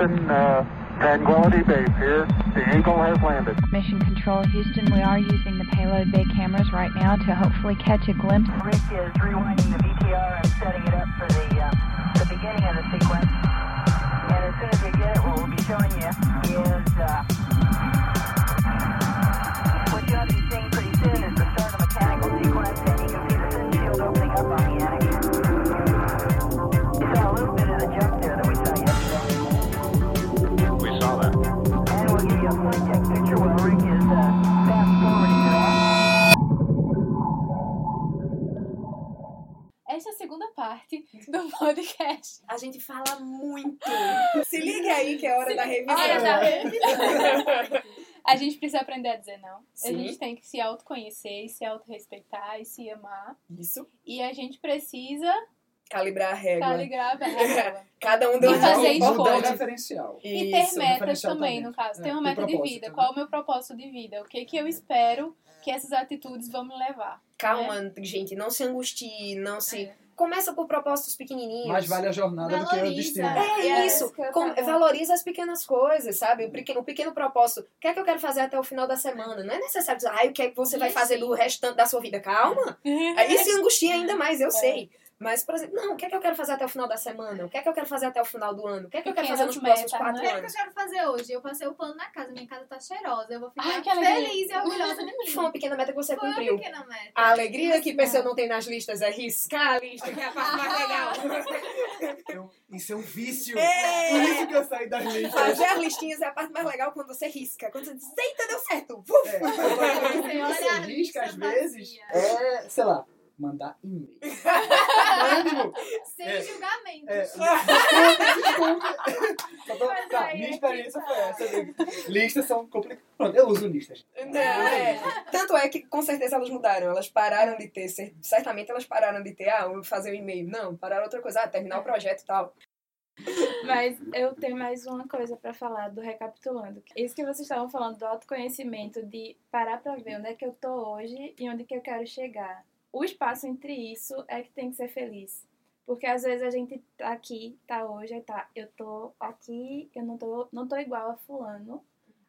Houston, uh, Tranquility Base here. The Eagle has landed. Mission Control Houston, we are using the payload bay cameras right now to hopefully catch a glimpse. Rick is rewinding the VTR and setting it up for the uh, the beginning of the sequence. And as soon as we get it, what we'll be showing you is uh, parte do podcast. A gente fala muito. Se liga aí que é hora da revisão. Hora da revisão. A gente precisa aprender a dizer não. A Sim. gente tem que se autoconhecer, e se autorrespeitar e se amar. Isso. E a gente precisa Calibrar a régua. calibrar a régua. Cada um deu E um fazer escolha. Referencial. E ter Isso. metas também, também. no caso. É, Tem uma meta de vida. né? Qual é o meu propósito de vida? O que, que eu espero que essas atitudes vão me levar? Calma, gente, não se angustie, não se. É. Começa por propósitos pequenininhos. Mais vale a jornada do que o Valoriza. destino. É É isso, isso Com- valoriza as pequenas coisas, sabe? O pequeno, o pequeno propósito. O que é que eu quero fazer até o final da semana? Não é necessário dizer, ai, o que é que você vai fazer do restante da sua vida? Calma! Aí se angustia ainda mais, eu É. sei. Mas, por exemplo, não, o que é que eu quero fazer até o final da semana? O que é que eu quero fazer até o final do ano? O que é que eu quero fazer nos Pequenas próximos quatro né? O que anos? eu quero fazer hoje? Eu passei o pano na casa, minha casa tá cheirosa. Eu vou ficar Ai, que alegria. feliz e orgulhosa de mim. Foi uma pequena meta que você Foi uma cumpriu. pequena meta. A alegria que Isso pessoa não. tem nas listas é riscar a lista, que é a parte mais legal. Eu- Isso é um vício. É. Por isso que eu saí das listas. Fazer as listinhas é a parte mais legal quando você risca. Quando você diz, eita, deu certo. É, agora, quando Você risca, às vezes, é, sei lá, mandar e-mail. Sem É. julgamentos. É, desculpa, tá, minha é experiência que foi tá. essa. Listas são complicadas. Pronto, eu uso listas. Não, é. Tanto é que com certeza elas mudaram. Elas pararam de ter, cer- certamente elas pararam de ter, ah, fazer um e-mail. Não, pararam outra coisa, ah, terminar o projeto e tal. Mas eu tenho mais uma coisa pra falar do recapitulando. Isso que vocês estavam falando do autoconhecimento, de parar pra ver onde é que eu tô hoje e onde que eu quero chegar. O espaço entre isso é que tem que ser feliz. Porque às vezes a gente tá aqui, tá hoje, tá, eu tô aqui, eu não tô, não tô igual a fulano.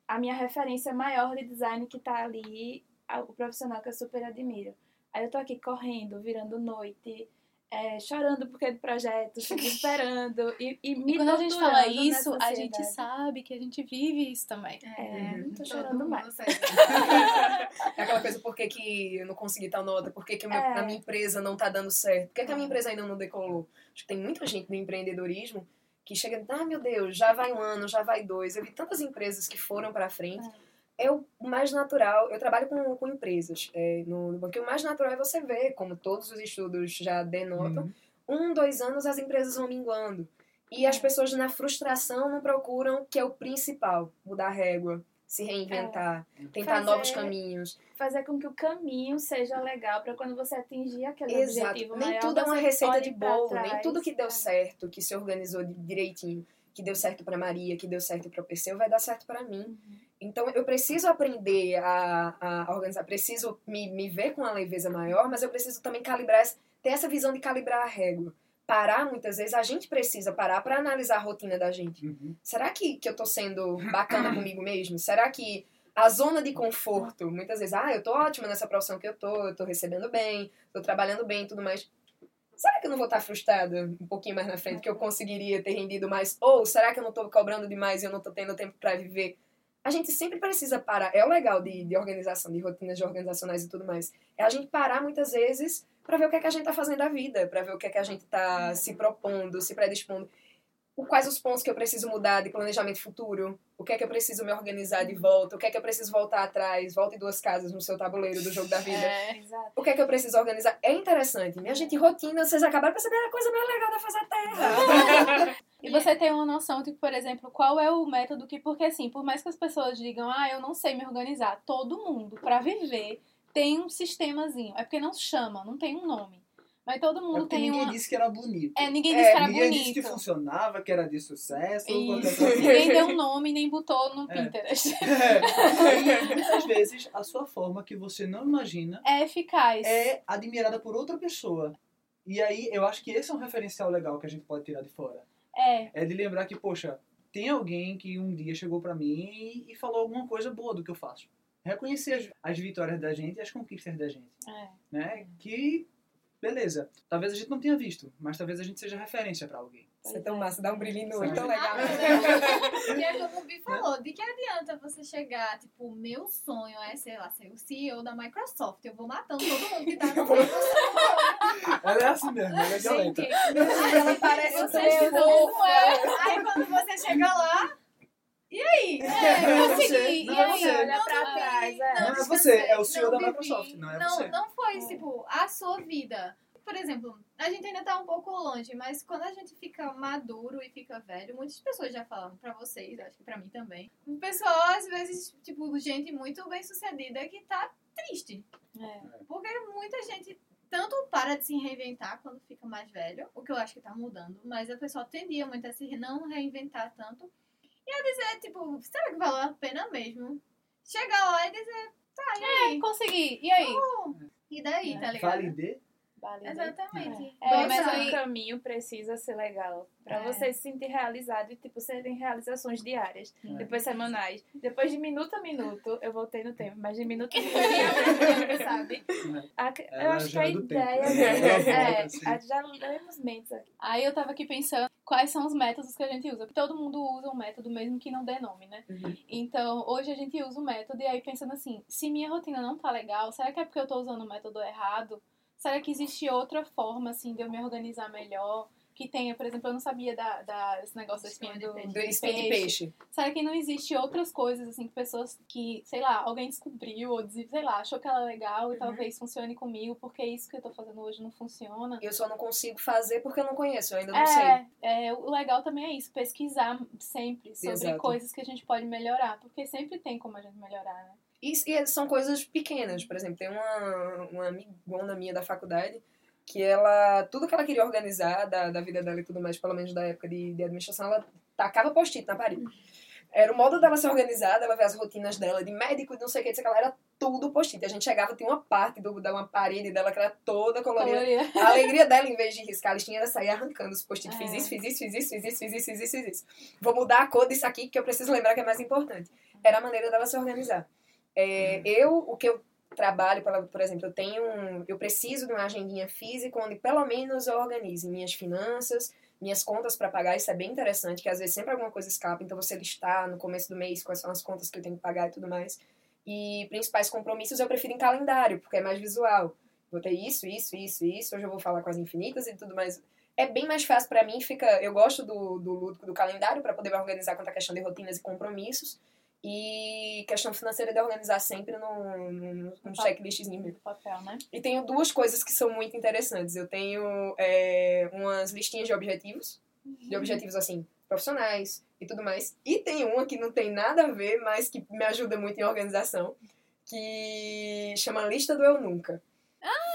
A minha referência maior de design que tá ali, o profissional que eu super admiro. Aí eu tô aqui correndo, virando noite, é, chorando porque é do projeto, se desesperando e, e me E quando a gente fala isso, a gente sabe que a gente vive isso também. É, não tô chorando mais. É aquela coisa, por que, que eu não consegui tal nota? Por que, que É. a minha empresa não tá dando certo? Por que, que a minha empresa ainda não decolou? Acho que tem muita gente no empreendedorismo que chega, ah, meu Deus, já vai um ano, já vai dois. Eu vi tantas empresas que foram pra frente. É o mais natural. Eu trabalho com, com empresas é, no, no banco. O mais natural é você ver, como todos os estudos já denotam, Uhum. um, dois anos as empresas vão minguando. E as pessoas na frustração não procuram, que é o principal, mudar a régua, se reinventar, tentar Fazer- novos caminhos. Fazer com que o caminho seja legal pra quando você atingir aquele Exato. objetivo Nem maior, tudo é uma receita de bolo, nem trás. tudo que deu É. certo, que se organizou di- direitinho, que deu certo pra Maria, que deu certo pra Perseu, vai dar certo pra mim. Uhum. Então eu preciso aprender a, a organizar, preciso me, me ver com uma leveza maior, mas eu preciso também calibrar, essa- ter essa visão de calibrar a régua. Parar, muitas vezes, a gente precisa parar pra analisar a rotina da gente. Uhum. Será que, que eu tô sendo bacana comigo mesmo? Será que a zona de conforto, muitas vezes, ah, eu tô ótima nessa profissão que eu tô, eu tô recebendo bem, tô trabalhando bem e tudo mais. Será que eu não vou estar frustrada um pouquinho mais na frente, que eu conseguiria ter rendido mais? Ou será que eu não tô cobrando demais e eu não tô tendo tempo pra viver? A gente sempre precisa parar. É o legal de, de organização, de rotinas de organizacionais e tudo mais. É a gente parar muitas vezes pra ver o que é que a gente tá fazendo da vida, pra ver o que é que a gente tá se propondo, se predispondo o- quais os pontos que eu preciso mudar de planejamento futuro, o que é que eu preciso me organizar de volta, o que é que eu preciso voltar atrás, volte duas casas no seu tabuleiro do jogo da vida. É. Exato. O que é que eu preciso organizar? É interessante. Minha gente, rotina, vocês acabaram de perceber a coisa mais legal da face da Terra. E você tem uma noção de, por exemplo, qual é o método que. Porque, assim, por mais que as pessoas digam, ah, eu não sei me organizar, todo mundo, pra viver, tem um sistemazinho. É porque não chama, não tem um nome. Mas todo É mundo porque tem ninguém uma. disse que era bonito. É, ninguém É, disse que era ninguém disse que bonito. funcionava, que era de sucesso. Isso. Ninguém deu um nome nem botou no É. Pinterest. É. E muitas vezes a sua forma que você não imagina É eficaz. é admirada por outra pessoa. E aí eu acho que esse é um referencial legal que a gente pode tirar de fora. É. É de lembrar que, poxa, tem alguém que um dia chegou pra mim e, falou alguma coisa boa do que eu faço. Reconhecer as, as vitórias da gente e as conquistas da gente, É. né? Que, beleza, talvez a gente não tenha visto, mas talvez a gente seja referência pra alguém. Isso é tão massa, dá um brilhinho no olho, tão legal. E é como o Bi falou, de que adianta você chegar, tipo, o meu sonho é, sei lá, ser o CEO da Microsoft. Eu vou matando todo mundo que tá no Microsoft. Ela é assim mesmo, ela é Gente, Ela parece Você tão fofa. Aí quando você chega lá, e aí? É, Não é consegui. você, E não é aí? você. olha Não, pra não, trás, não, é. Não é distanciei, você, é o CEO da. Microsoft, não é não, você. Não foi, tipo, a sua vida. Por exemplo, a gente ainda tá um pouco longe, mas quando a gente fica maduro e fica velho, muitas pessoas já falaram pra vocês, acho que pra mim também. O pessoal, às vezes, tipo, gente muito bem sucedida que tá triste. É. Porque muita gente tanto para de se reinventar quando fica mais velho, o que eu acho que tá mudando, mas a pessoa tendia muito a se não reinventar tanto. E a dizer, tipo, será que valeu a pena mesmo? Chegar lá e dizer, tá, e aí? Consegui. E aí? E daí, tá ligado? Valide. Né? Exatamente. É, Nossa, mas o caminho precisa ser legal. Pra É. você se sentir realizado e, tipo, serem realizações diárias. É. Depois semanais. Depois de minuto a minuto, eu voltei no tempo, mas de minuto a minuto, sabe? A- eu Ela acho que a é ideia né? Volta, é, assim. já lemos mentes aqui. Aí eu tava aqui pensando quais são os métodos que a gente usa. Todo mundo usa um método, mesmo que não dê nome, né? Uhum. Então, hoje a gente usa o método e aí pensando assim, se minha rotina não tá legal, será que é porque eu tô usando o método errado? Será que existe outra forma, assim, de eu me organizar melhor? Que tenha, por exemplo, eu não sabia da, da, desse negócio da espinha do, Do espinho de peixe. Será que não existe outras coisas, assim, que pessoas que, sei lá, alguém descobriu ou, sei lá, achou que ela é legal e Uhum. talvez funcione comigo, porque isso que eu tô fazendo hoje não funciona? Eu só não consigo fazer porque eu não conheço, eu ainda não sei. É, é, o legal também é isso, pesquisar sempre sobre Exato. coisas que a gente pode melhorar, porque sempre tem como a gente melhorar, né? E, e são coisas pequenas, por exemplo, tem uma, uma amigona minha da faculdade que ela, tudo que ela queria organizar da, da vida dela e tudo mais, pelo menos da época de, de administração, ela tacava post-it na parede. Era o modo dela ser organizada, ela ver as rotinas dela de médico, de não sei o que, de sei o que, ela era tudo post-it. A gente chegava, tinha uma parte do, da uma parede dela que era toda colorida. A alegria dela, em vez de riscar a listinha, era sair arrancando os post-it. É. Fiz isso, fiz isso, fiz isso, fiz isso, fiz isso, fiz isso, fiz isso. Vou mudar a cor disso aqui, que eu preciso lembrar que é mais importante. Era a maneira dela se organizar. É, eu, o que eu trabalho, por exemplo, eu tenho um, eu preciso de uma agendinha física onde pelo menos eu organize minhas finanças, minhas contas para pagar, isso é bem interessante, que às vezes sempre alguma coisa escapa, então você listar no começo do mês quais são as contas que eu tenho que pagar e tudo mais. E principais compromissos eu prefiro em calendário, porque é mais visual. Vou ter isso, isso, isso, isso, hoje eu vou falar com as infinitas e tudo mais. É bem mais fácil para mim, fica, eu gosto do, do lúdico do calendário para poder organizar quanto à questão de rotinas e compromissos. E questão financeira de organizar sempre num, num, num checklistzinho papel, né? E tenho duas coisas que são muito interessantes. Eu tenho é, umas listinhas de objetivos, de objetivos assim, profissionais e tudo mais. E tem uma que não tem nada a ver, mas que me ajuda muito em organização, que chama Lista do Eu Nunca.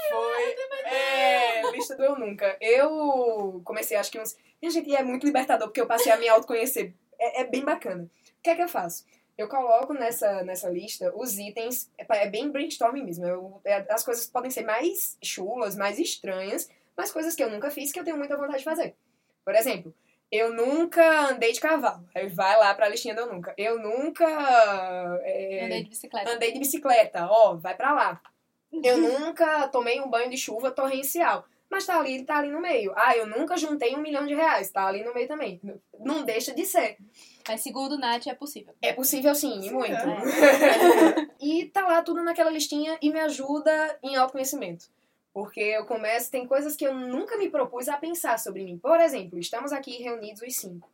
Foi. É, lista do Eu Nunca. Eu comecei, acho que uns. Minha gente, é muito libertador, porque eu passei a me autoconhecer. É, é bem bacana. O que é que eu faço? Eu coloco nessa, nessa lista os itens. É, é bem brainstorming mesmo. Eu- é- as coisas podem ser mais chulas, mais estranhas, mas coisas que eu nunca fiz que eu tenho muita vontade de fazer. Por exemplo, eu nunca andei de cavalo. Aí vai lá pra listinha do eu nunca. Eu nunca. é, Andei de bicicleta. Andei de bicicleta, ó, vai pra lá. Eu nunca tomei um banho de chuva torrencial. Mas tá ali, tá ali no meio. Ah, eu nunca juntei um milhão de reais. Tá ali no meio também. Não deixa de ser. Mas segundo Nath, é possível. É possível sim, e muito. é. e tá lá tudo naquela listinha e me ajuda em autoconhecimento. Porque eu começo, tem coisas que eu nunca me propus a pensar sobre mim. Por exemplo, estamos aqui reunidos os cinco.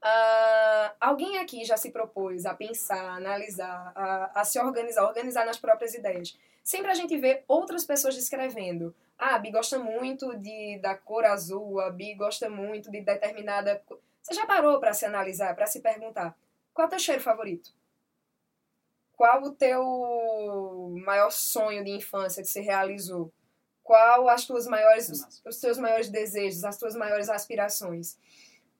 Ah, alguém aqui já se propôs a pensar, a analisar, a, a se organizar, organizar nas próprias ideias. Sempre a gente vê outras pessoas descrevendo. Ah, a Bi gosta muito de, da cor azul, a Bi gosta muito de determinada. co-". Você já parou para se analisar, para se perguntar qual é o teu cheiro favorito? Qual o teu maior sonho de infância que se realizou? Qual as tuas maiores, os, os teus maiores desejos, as tuas maiores aspirações?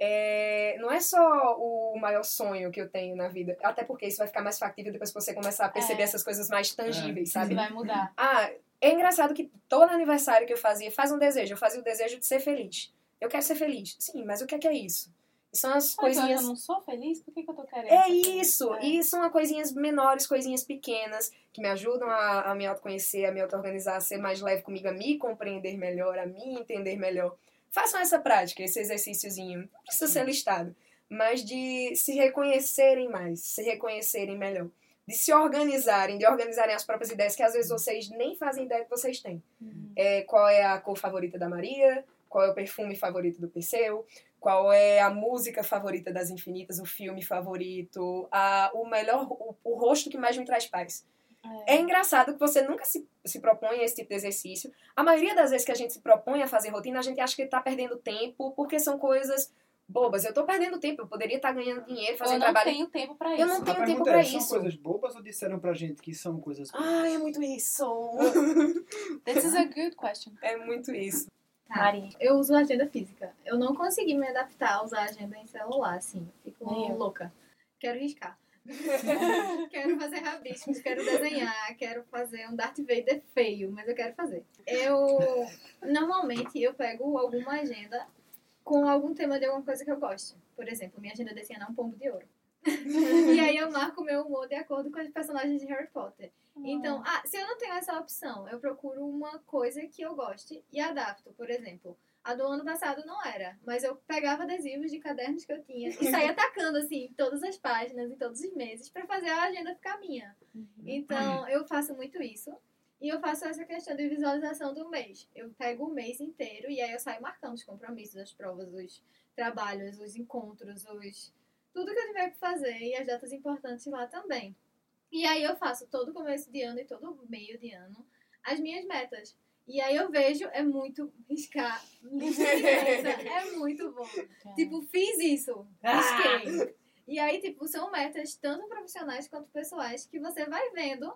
É, não é só o maior sonho que eu tenho na vida, até porque isso vai ficar mais factível depois que você começar a perceber É. essas coisas mais tangíveis, Isso sabe? vai mudar. Ah, é engraçado que todo aniversário que eu fazia, faz um desejo. Eu fazia o desejo de ser feliz. Eu quero ser feliz. Sim, mas o que é que é isso? São as Ah, então coisinhas. eu não sou feliz? Por que, que eu tô querendo? É isso! É. E são coisinhas menores, coisinhas pequenas, que me ajudam a, a me autoconhecer, a me auto-organizar, a ser mais leve comigo, a me compreender melhor, a me entender melhor. Façam essa prática, esse exercíciozinho. Não precisa ser listado, mas de se reconhecerem mais, se reconhecerem melhor. De se organizarem, de organizarem as próprias ideias, que às vezes vocês nem fazem ideia que vocês têm. Uhum. É, qual é a cor favorita da Maria? Qual é o perfume favorito do Perseu? Qual é a música favorita das Infinitas? O filme favorito? A, o melhor, o, o rosto que mais me traz paz. É engraçado que você nunca se, se propõe a esse tipo de exercício. A maioria das vezes que a gente se propõe a fazer rotina, a gente acha que tá perdendo tempo, porque são coisas bobas. Eu tô perdendo tempo, eu poderia estar ganhando dinheiro, Eu fazendo não trabalho. tenho tempo pra Eu isso. não A tenho tempo é, são isso. coisas bobas ou disseram pra gente que são coisas bobas? Ai, é muito isso. This is a good question. é muito isso. Tá. Eu uso agenda física. Eu não consegui me adaptar a usar agenda em celular, assim. Fico Nem eu. louca. Quero riscar. quero fazer rabiscos, quero desenhar, quero fazer um Darth Vader feio, mas eu quero fazer. Eu normalmente eu pego alguma agenda com algum tema de alguma coisa que eu gosto. Por exemplo, minha agenda desse ano é um pombo de ouro. e aí eu marco o meu humor de acordo com os personagens de Harry Potter. Então, ah, se eu não tenho essa opção, eu procuro uma coisa que eu goste e adapto. Por exemplo, a do ano passado não era, mas eu pegava adesivos de cadernos que eu tinha e saía atacando assim todas as páginas, em todos os meses, pra fazer a agenda ficar minha. Então, eu faço muito isso. E eu faço essa questão de visualização do mês. Eu pego o mês inteiro e aí eu saio marcando os compromissos, as provas, os trabalhos, os encontros, os tudo que eu tiver que fazer e as datas importantes lá também. E aí eu faço todo começo de ano e todo meio de ano as minhas metas. E aí eu vejo, é muito riscar é muito bom. Tipo, fiz isso, risquei. E aí, tipo, são metas tanto profissionais quanto pessoais que você vai vendo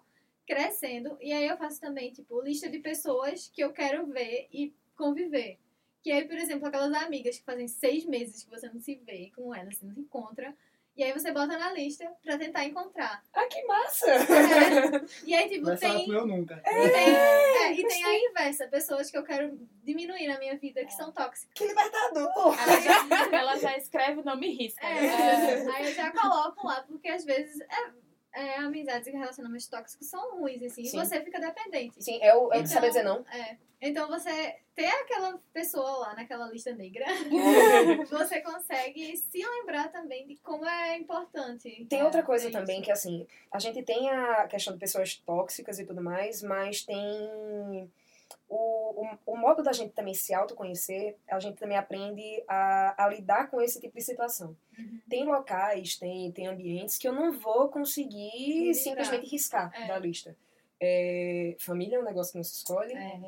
crescendo. E aí eu faço também, tipo, lista de pessoas que eu quero ver e conviver. Que aí, por exemplo, aquelas amigas que fazem seis meses que você não se vê com elas, você não se encontra. E aí você bota na lista pra tentar encontrar. Ah, que massa! É. E aí, tipo, falar tem. eu nunca. E tem, é, e tem a inversa, pessoas que eu quero diminuir na minha vida que são tóxicas. Que libertador! Ela já, ela já escreve o nome risca. né? É, aí eu já coloco lá, porque às vezes é, é, amizades e relacionamentos tóxicos são ruins, assim, Sim. e você fica dependente. Sim, é o, é Então, saber dizer não. É. Então você ter aquela pessoa lá naquela lista negra, você consegue se lembrar também de como é importante. Tem outra coisa É também que, assim, a gente tem a questão de pessoas tóxicas e tudo mais, mas tem o, o, o modo da gente também se autoconhecer, a gente também aprende a, a lidar com esse tipo de situação. Uhum. Tem locais, tem, tem ambientes que eu não vou conseguir Misturar. simplesmente riscar É. da lista. É, família é um negócio que não se escolhe. É.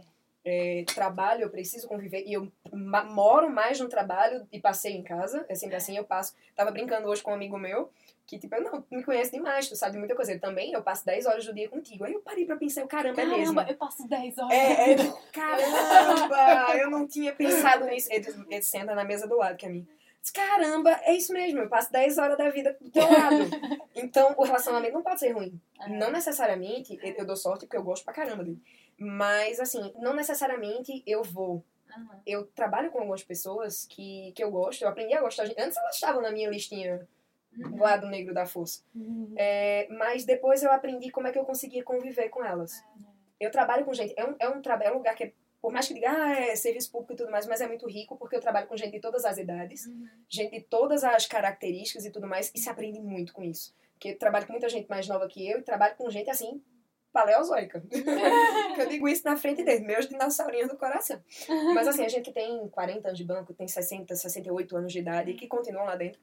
É, trabalho, eu preciso conviver. E eu moro mais no trabalho e passei em casa. É sempre assim, eu passo. Tava brincando hoje com um amigo meu, que tipo, eu não, me conhece demais, tu sabe muita coisa. Também, eu passo 10 horas do dia contigo. Aí eu parei pra pensar, eu, caramba, é mesmo. Caramba, eu passo 10 horas. É, é, caramba, eu não tinha pensado nisso. Ele, ele senta na mesa do lado que é a minha. Caramba, é isso mesmo, eu passo 10 horas da vida do teu lado. Então, o relacionamento não pode ser ruim. Não necessariamente, eu dou sorte porque eu gosto pra caramba dele. Mas, assim, não necessariamente eu vou. Eu trabalho com algumas pessoas que, que eu gosto, eu aprendi a gostar. Antes elas estavam na minha listinha Uhum. do lado negro da força. É, mas depois eu aprendi como é que eu conseguia conviver com elas. Eu trabalho com gente, é um, é um, é um lugar que, é, por mais que diga, ah, é serviço público e tudo mais, mas é muito rico porque eu trabalho com gente de todas as idades, Uhum. gente de todas as características e tudo mais, e se aprende muito com isso. Porque eu trabalho com muita gente mais nova que eu e trabalho com gente assim, paleozoica. eu digo isso na frente deles, meus dinossaurinhos do coração. Mas assim, a gente que tem 40 anos de banco, tem 60, 68 anos de idade e que continuam lá dentro,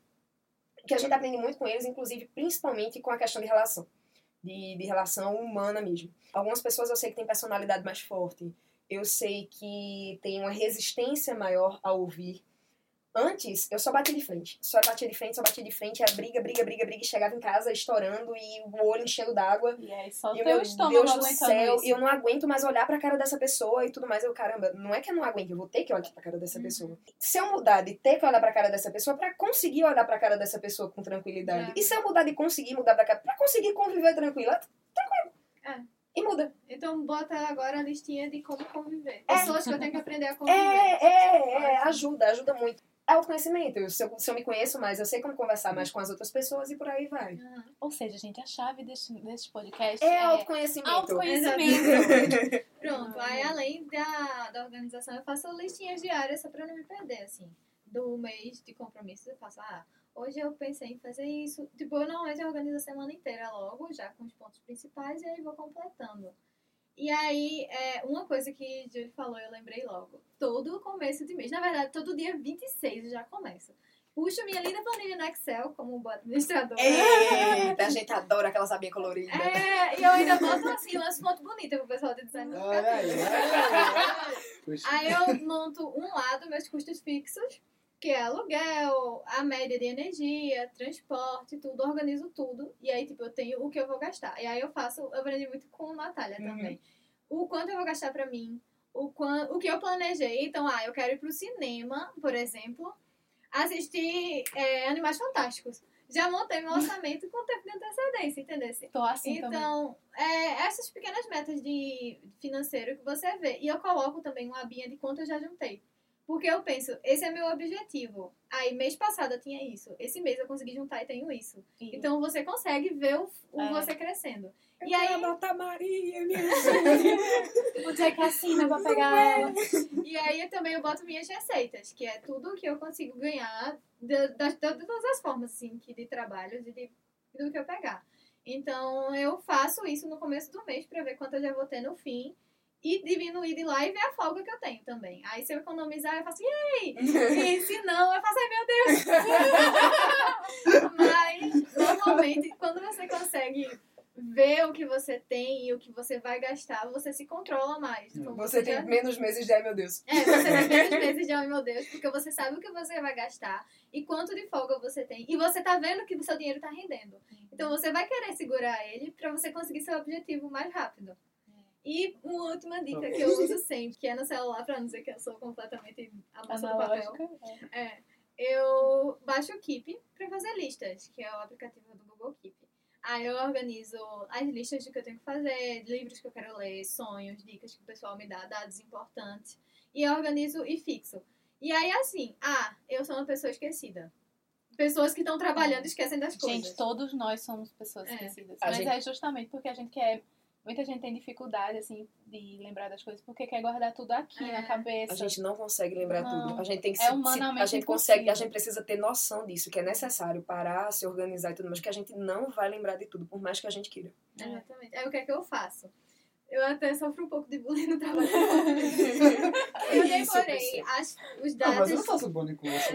que a gente aprende muito com eles, inclusive, principalmente com a questão de relação. De, de relação humana mesmo. Algumas pessoas eu sei que têm personalidade mais forte. Eu sei que tem uma resistência maior a ouvir. Antes, eu só batia de frente. Só batia de frente, só batia de frente. Era briga, briga, briga, briga. E chegava em casa estourando e o olho enchendo d'água. E aí, só E o meu Deus do céu, isso. e eu não aguento mais olhar pra cara dessa pessoa e tudo mais. Eu, caramba, não é que eu não aguento, eu vou ter que olhar pra cara dessa Uhum. pessoa. Se eu mudar de ter que olhar pra cara dessa pessoa, pra conseguir olhar pra cara dessa pessoa com tranquilidade. É. E se eu mudar de conseguir mudar pra cara, pra conseguir conviver tranquila, tranquilo. É. E muda. Então bota agora a listinha de como conviver. É. Pessoas que eu tenho que aprender a conviver. É, é, é, ajuda, ajuda muito. É autoconhecimento. Se eu, se eu me conheço mais, eu sei como conversar mais com as outras pessoas e por aí vai. Aham. Ou seja, gente, a chave deste, deste podcast É é autoconhecimento. autoconhecimento. Pronto, aí além da, da organização, eu faço listinhas diárias só pra não me perder, assim. Do mês de compromissos, eu faço, ah, hoje eu pensei em fazer isso. Tipo, eu normalmente organizo a semana inteira logo, já com os pontos principais, e aí vou completando. E aí, é, uma coisa que Julie falou, eu lembrei logo. Todo começo de mês, na verdade, todo dia 26 eu já começo. Puxo minha linda planilha no Excel, como boa administradora. Eita, a gente adora aquela sabinha colorida. É, e eu ainda boto assim, umas fotos bonitas pro pessoal de design. Olha aí, triste. olha aí. Puxa. Aí eu monto um lado meus custos fixos, que é aluguel, a média de energia, transporte, tudo, organizo tudo. E aí, tipo, eu tenho o que eu vou gastar. E aí eu faço, eu aprendi muito com Natália Uhum. também. O quanto eu vou gastar pra mim, o, quan, o que eu planejei. Então, ah, eu quero ir pro cinema, por exemplo, assistir é, Animais Fantásticos. Já montei meu orçamento com tempo de antecedência, entendeu? Tô assim. Então, é, essas pequenas metas de financeiro que você vê. E eu coloco também uma abinha de quanto eu já juntei. Porque eu penso, esse é meu objetivo. Aí, mês passado eu tinha isso. Esse mês eu consegui juntar e tenho isso. E- Então, você consegue ver o, o É. você crescendo. Eu E aí- anotar Maria, minha Vou dizer que assina pra pegar ela. E aí, eu também eu boto minhas receitas, que é tudo que eu consigo ganhar de, das- de todas as formas, assim, que de trabalho, de, de, do que eu pegar. Então, eu faço isso no começo do mês pra ver quanto eu já vou ter no fim. E diminuir de lá e ver a folga que eu tenho também. Aí, se eu economizar, eu faço, yay! E se não, eu faço, ai meu Deus! Mas, normalmente, quando você consegue ver o que você tem e o que você vai gastar, você se controla mais. Como Você tem já- menos meses de ai meu Deus. É, você tem menos meses de ai meu Deus, porque você sabe o que você vai gastar e quanto de folga você tem. E você tá vendo que o seu dinheiro tá rendendo. Então você vai querer segurar ele pra você conseguir seu objetivo mais rápido. E uma última dica que eu uso sempre, que é no celular, pra não dizer que eu sou completamente a moça do papel. É. É, eu baixo o Keep pra fazer listas, que é o aplicativo do Google Keep. Aí eu organizo as listas do que eu tenho que fazer, livros que eu quero ler, sonhos, dicas que o pessoal me dá, dados importantes. E eu organizo e fixo. E aí assim, ah, eu sou uma pessoa esquecida. Pessoas que estão trabalhando esquecem das coisas. Gente, todos nós somos pessoas É. esquecidas. A Mas gente- é justamente porque a gente quer. Muita gente tem dificuldade, assim, de lembrar das coisas, porque quer guardar tudo aqui É. na cabeça. A gente não consegue lembrar Não. tudo. A gente tem que É se- se, humanamente a gente consegue, a impossível. gente precisa ter noção disso, que é necessário parar, se organizar e tudo, mas que a gente não vai lembrar de tudo, por mais que a gente queira. Exatamente. Aí o que é que eu faço? Eu até sofro um pouco de bullying no trabalho. eu decorei as, os Não, mas eu não dados. faço bullying com você.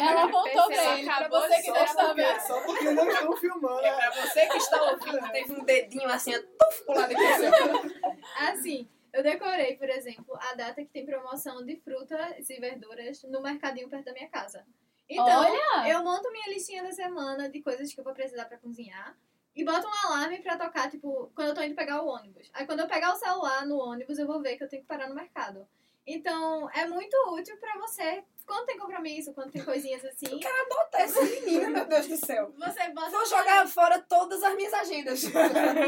Ela voltou Perceba, pra ele, pra acabou você que não está porque, vendo. só porque não estou filmando. É pra você que está ouvindo, teve um dedinho assim, tuf, pro lado de você. Assim, eu decorei, por exemplo, a data que tem promoção de frutas e verduras no mercadinho perto da minha casa. Então, Olha! eu monto minha listinha da semana de coisas que eu vou precisar pra cozinhar. E boto um alarme pra tocar, tipo, quando eu tô indo pegar o ônibus. Aí quando eu pegar o celular no ônibus, eu vou ver que eu tenho que parar no mercado. Então, é muito útil pra você, quando tem compromisso, quando tem coisinhas assim, Bota essa menina, meu Deus do céu. você bota. Vou jogar fora todas as minhas agendas.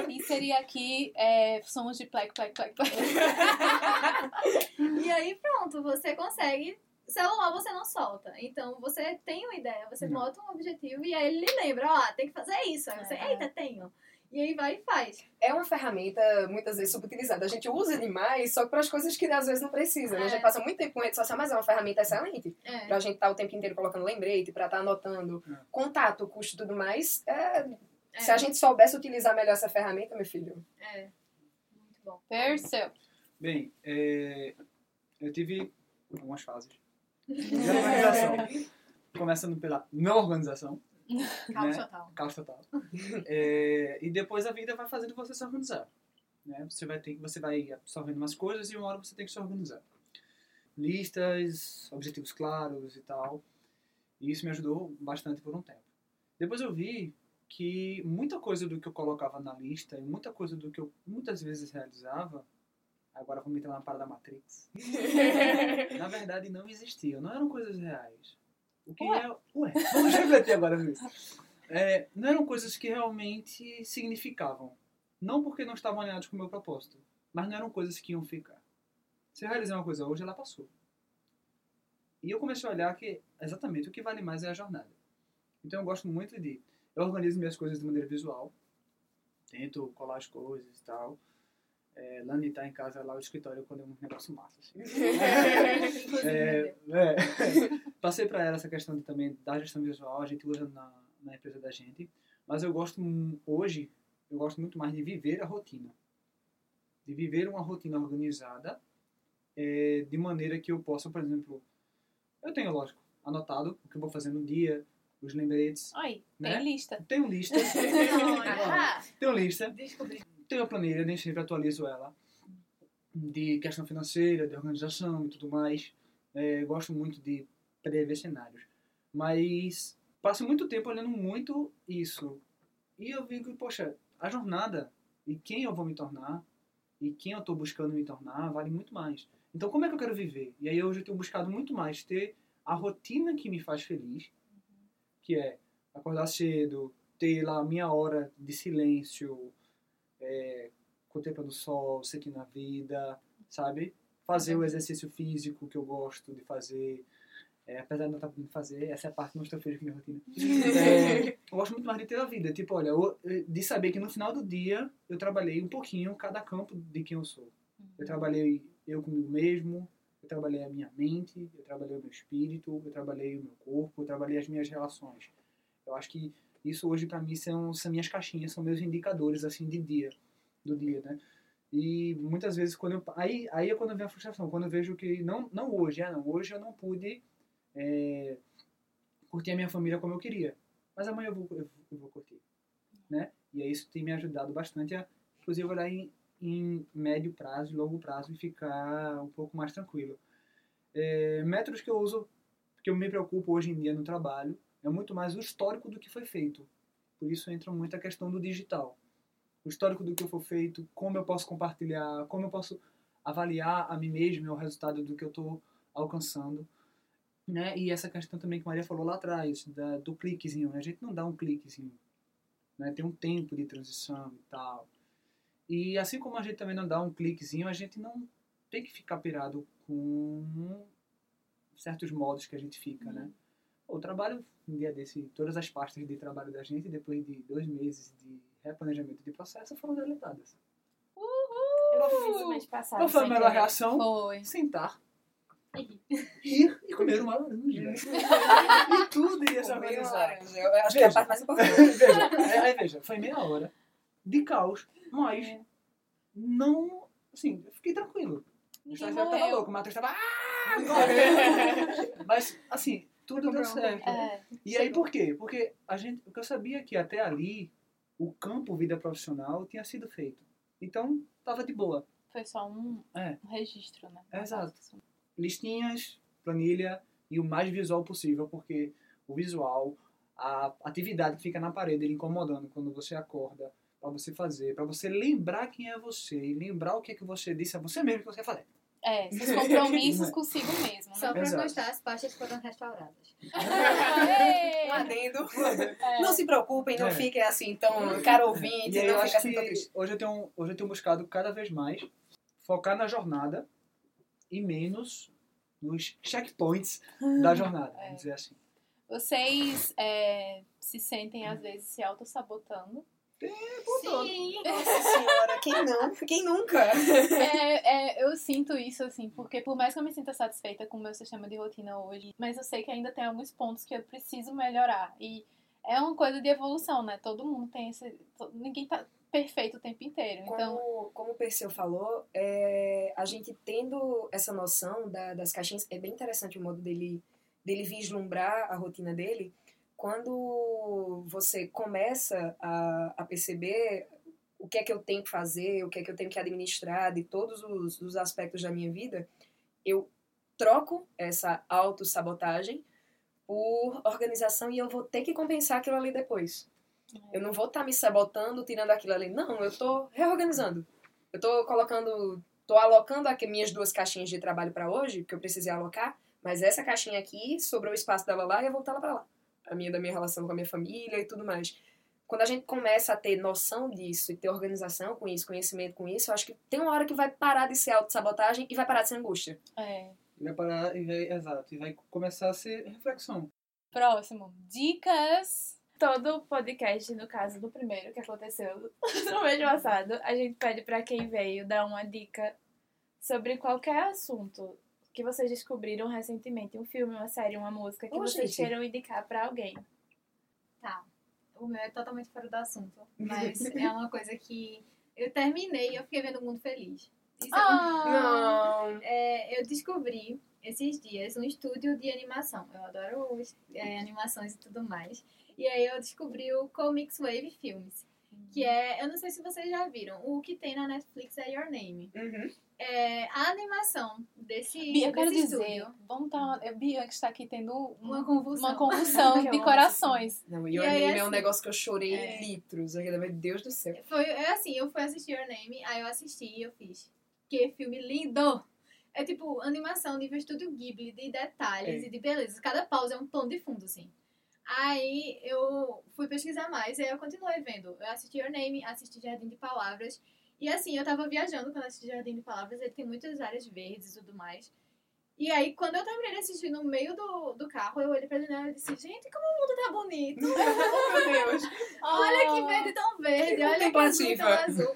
Inserir aqui é, somos de plec, plec, plec, plec. E aí pronto, você consegue. Celular você não solta. Então você tem uma ideia, você Não. bota um objetivo e aí ele lhe lembra, ó, tem que fazer isso. Aí você, É. eita, tenho. E aí vai e faz. É uma ferramenta muitas vezes subutilizada. A gente usa demais só para as coisas que às vezes não precisa. né? A É. gente passa muito tempo com rede social, mas é uma ferramenta excelente. É. Pra gente estar o tempo inteiro colocando lembrete, pra estar anotando É. contato, custo e tudo mais. É, É. Se a gente soubesse utilizar melhor essa ferramenta, meu filho. É. Muito bom. Perceu. Bem, é, eu tive algumas fases de organização. Começando pela não organização, Caos né? total. caos total. É, e depois a vida vai fazendo você se organizar. Né? Você, vai ter, você vai absorvendo umas coisas e uma hora você tem que se organizar. Listas, objetivos claros e tal. E isso me ajudou bastante por um tempo. Depois eu vi que muita coisa do que eu colocava na lista e muita coisa do que eu muitas vezes realizava, agora vou entrar na parada Matrix, na verdade não existiam, não eram coisas reais. O que Ué? é. Ué, vamos refletir agora nisso. É, não eram coisas que realmente significavam. Não porque não estavam alinhados com o meu propósito, mas não eram coisas que iam ficar. Se eu realizei uma coisa hoje, ela passou. E eu comecei a olhar que exatamente o que vale mais é a jornada. Então eu gosto muito de. Eu organizo minhas coisas de maneira visual, tento colar as coisas e tal. É, Lani tá em casa lá, o escritório, quando é um negócio massa. Assim. É, é. Passei para ela essa questão de, também da gestão visual, a gente usa na, na empresa da gente. Mas eu gosto, hoje, eu gosto muito mais de viver a rotina. De viver uma rotina organizada, é, de maneira que eu possa, por exemplo, eu tenho, lógico, anotado o que eu vou fazer no dia, os lembretes. Aí, Né? tem lista. Tenho lista. Tenho lista. descobri. Tenho a planilha, nem sempre atualizo ela. De questão financeira, de organização e tudo mais. É, gosto muito de prever cenários. Mas passo muito tempo olhando muito isso. E eu vi que, poxa, a jornada e quem eu vou me tornar e quem eu estou buscando me tornar vale muito mais. Então, como é que eu quero viver? E aí hoje eu tenho buscado muito mais ter a rotina que me faz feliz, que é acordar cedo, ter lá a minha hora de silêncio, é, contemplando o sol, sentindo a vida, sabe? Fazer o exercício físico que eu gosto de fazer. É, apesar de não estar podendo fazer, essa é a parte que não estou feliz com a minha rotina. É, eu gosto muito mais de ter a vida. Tipo, olha, eu- de saber que no final do dia eu trabalhei um pouquinho cada campo de quem eu sou. Eu trabalhei eu comigo mesmo, eu trabalhei a minha mente, eu trabalhei o meu espírito, eu trabalhei o meu corpo, eu trabalhei as minhas relações. Eu acho que isso hoje para mim são, são minhas caixinhas, são meus indicadores assim de dia, do dia, né? E muitas vezes quando eu, aí aí é quando vem a frustração, quando eu vejo que não não hoje, ah, não, hoje eu não pude é, curtir a minha família como eu queria, mas amanhã eu vou eu, eu vou curtir, né? E aí isso tem me ajudado bastante a inclusive olhar em, em médio prazo, e longo prazo e ficar um pouco mais tranquilo. É, métodos que eu uso, que eu me preocupo hoje em dia no trabalho, é muito mais o histórico do que foi feito. Por isso entra muito a questão do digital. O histórico do que foi feito, como eu posso compartilhar, como eu posso avaliar a mim mesmo e o resultado do que eu estou alcançando. Né? E essa questão também que Maria falou lá atrás, da, do cliquezinho. né? A gente não dá um cliquezinho. Né? Tem um tempo de transição e tal. E assim como a gente também não dá um cliquezinho, a gente não tem que ficar pirado com certos modos que a gente fica, né? O trabalho, um dia desse, todas as pastas de trabalho da gente, depois de dois meses de replanejamento de processo, foram deletadas. Eu fiz isso mês passado. Qual foi a melhor reação? Foi. Sentar, rir e comer uma laranja. e tudo iria se organizar. Eu acho que é a Veja. parte mais importante. veja, aí, veja, foi meia hora de caos, mas É. não, assim, eu fiquei tranquilo. O Ninguém Staff tava morreu. louco, o Matheus tava ah. Mas, assim, tudo deu certo. É, E aí por quê? Porque a gente, porque eu sabia que até ali o campo vida profissional tinha sido feito. Então, tava de boa. foi só um, É. um registro, né? Exato. Listinhas, planilha e o mais visual possível, porque o visual, a atividade que fica na parede, ele incomodando quando você acorda, para você fazer, para você lembrar quem é você e lembrar o que é que você disse a você mesmo que você fazer. É, seus compromissos consigo mesmo, Só né? pra Exato. constar, as pastas foram restauradas. Um adendo. É. Não se preocupem, não É. fiquem assim tão caro ouvinte, E eu acho assim que hoje eu, tenho, hoje eu tenho buscado cada vez mais focar na jornada e menos nos checkpoints da jornada, É. vamos dizer assim. Vocês é, se sentem, às vezes, se auto-sabotando. Sim. Quem não? Quem nunca? É, é, eu sinto isso, assim, porque por mais que eu me sinta satisfeita com o meu sistema de rotina hoje, mas eu sei que ainda tem alguns pontos que eu preciso melhorar. E é uma coisa de evolução, né? Todo mundo tem esse. Ninguém tá perfeito o tempo inteiro. Então, Como, como o Perseu falou, é, a gente tendo essa noção da- das caixinhas, é bem interessante o modo dele, dele vislumbrar a rotina dele. Quando você começa a, a perceber o que é que eu tenho que fazer, o que é que eu tenho que administrar de todos os, os aspectos da minha vida, eu troco essa autossabotagem por organização e eu vou ter que compensar aquilo ali depois. Eu não vou estar me sabotando, tirando aquilo ali. Não, eu tô reorganizando. Eu tô colocando, tô alocando aqui minhas duas caixinhas de trabalho para hoje, que eu precisei alocar, mas essa caixinha aqui sobrou o espaço dela lá e eu vou botar ela para lá. A minha da minha relação com a minha família e tudo mais. Quando a gente começa a ter noção disso e ter organização com isso, conhecimento com isso, eu acho que tem uma hora que vai parar de ser autossabotagem e vai parar de ser angústia. é. E vai parar e vai, exato, e vai começar a ser reflexão. Próximo. Dicas. Todo podcast, no caso do primeiro que aconteceu no mês passado, a gente pede pra quem veio dar uma dica sobre qualquer assunto que vocês descobriram recentemente, um filme, uma série, uma música que Ô, vocês gente. queiram indicar pra alguém. Tá. O meu é totalmente fora do assunto. Mas é uma coisa que eu terminei e eu fiquei vendo o mundo feliz. Isso Não. É, eu descobri esses dias um estúdio de animação. Eu adoro é, animações e tudo mais. E aí eu descobri o Comics Wave Films. Que é, eu não sei se vocês já viram, o que tem na Netflix é Your Name. Uhum. É, a animação desse, Bia, eu quero dizer, estúdio, vamos dar é, Bia que está aqui tendo uma uma, convulsão. uma convulsão de corações. Não, E Your aí, Name é um assim, negócio que eu chorei é. litros. Meu Deus do céu. Foi é assim, eu fui assistir Your Name, aí eu assisti e eu fiz. Que filme lindo! É tipo animação nível estúdio Ghibli, de detalhes É. e de beleza. Cada pausa é um plano de fundo, assim. Aí eu fui pesquisar mais, aí eu continuei vendo. Eu assisti Your Name, assisti Jardim de Palavras. E assim, eu tava viajando quando assisti Jardim de Palavras, ele tem muitas áreas verdes e tudo mais. E aí, quando eu terminei de assistir no meio do, do carro, eu olhei pra janela e disse, gente, como o mundo tá bonito! Meu Deus. Olha que verde tão verde, olha que azul tão azul.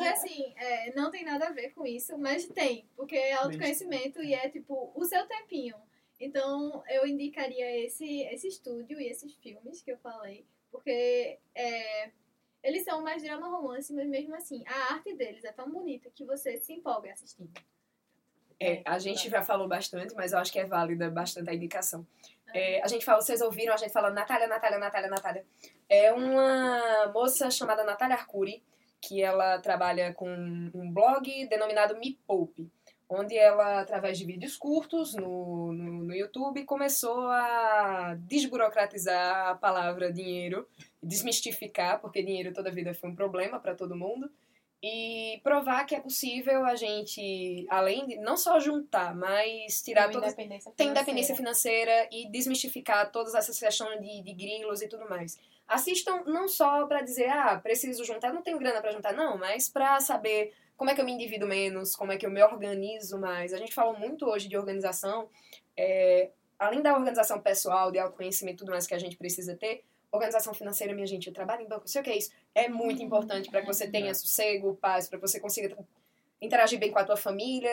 E assim, é, não tem nada a ver com isso, mas tem, porque é autoconhecimento e é tipo o seu tempinho. Então eu indicaria esse, esse estúdio e esses filmes que eu falei, porque é, eles são mais drama romance, mas mesmo assim, a arte deles é tão bonita que você se empolga assistindo. É, a gente já falou bastante, mas eu acho que é válida bastante a indicação. É, a gente fala, vocês ouviram a gente falando Natália, Natália, Natália, Natália. É uma moça chamada Natália Arcuri, que ela trabalha com um blog denominado Me Poupe, onde ela, através de vídeos curtos no, no, no YouTube, começou a desburocratizar a palavra dinheiro, desmistificar, porque dinheiro toda vida foi um problema para todo mundo, e provar que é possível a gente, além de não só juntar, mas tirar independência tem financeira. independência financeira e desmistificar todas essas questões de, de grilos e tudo mais. Assistam não só pra dizer, ah, preciso juntar, não tenho grana pra juntar, não, mas pra saber como é que eu me endivido menos, como é que eu me organizo mais. A gente falou muito hoje de organização, é, além da organização pessoal, de autoconhecimento e tudo mais que a gente precisa ter, organização financeira, minha gente, eu trabalho em banco, sei o que é isso, é muito importante pra que você tenha sossego, paz, pra que você consiga interagir bem com a tua família,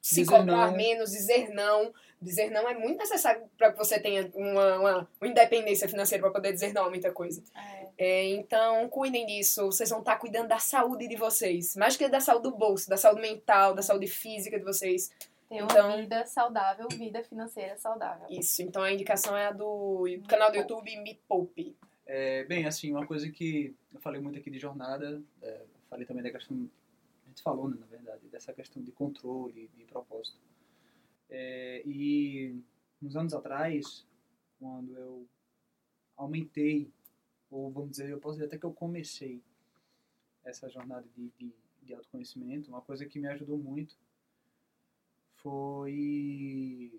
se Dizer cobrar não. menos, dizer não. Dizer não é muito necessário para que você tenha uma, uma, uma independência financeira para poder dizer não a muita coisa. É. É, então, cuidem disso. Vocês vão estar cuidando da saúde de vocês. Mais que da saúde do bolso, da saúde mental, da saúde física de vocês. Ter uma Então- vida saudável, vida financeira saudável. Isso. Então, a indicação é a do canal do YouTube Me Poupe. É, bem, assim, uma coisa que eu falei muito aqui de jornada, é, falei também da questão, a gente falou, né, na verdade, dessa questão de controle, de propósito. É, e uns anos atrás, quando eu aumentei, ou vamos dizer, eu posso dizer até que eu comecei essa jornada de, de, de autoconhecimento, uma coisa que me ajudou muito foi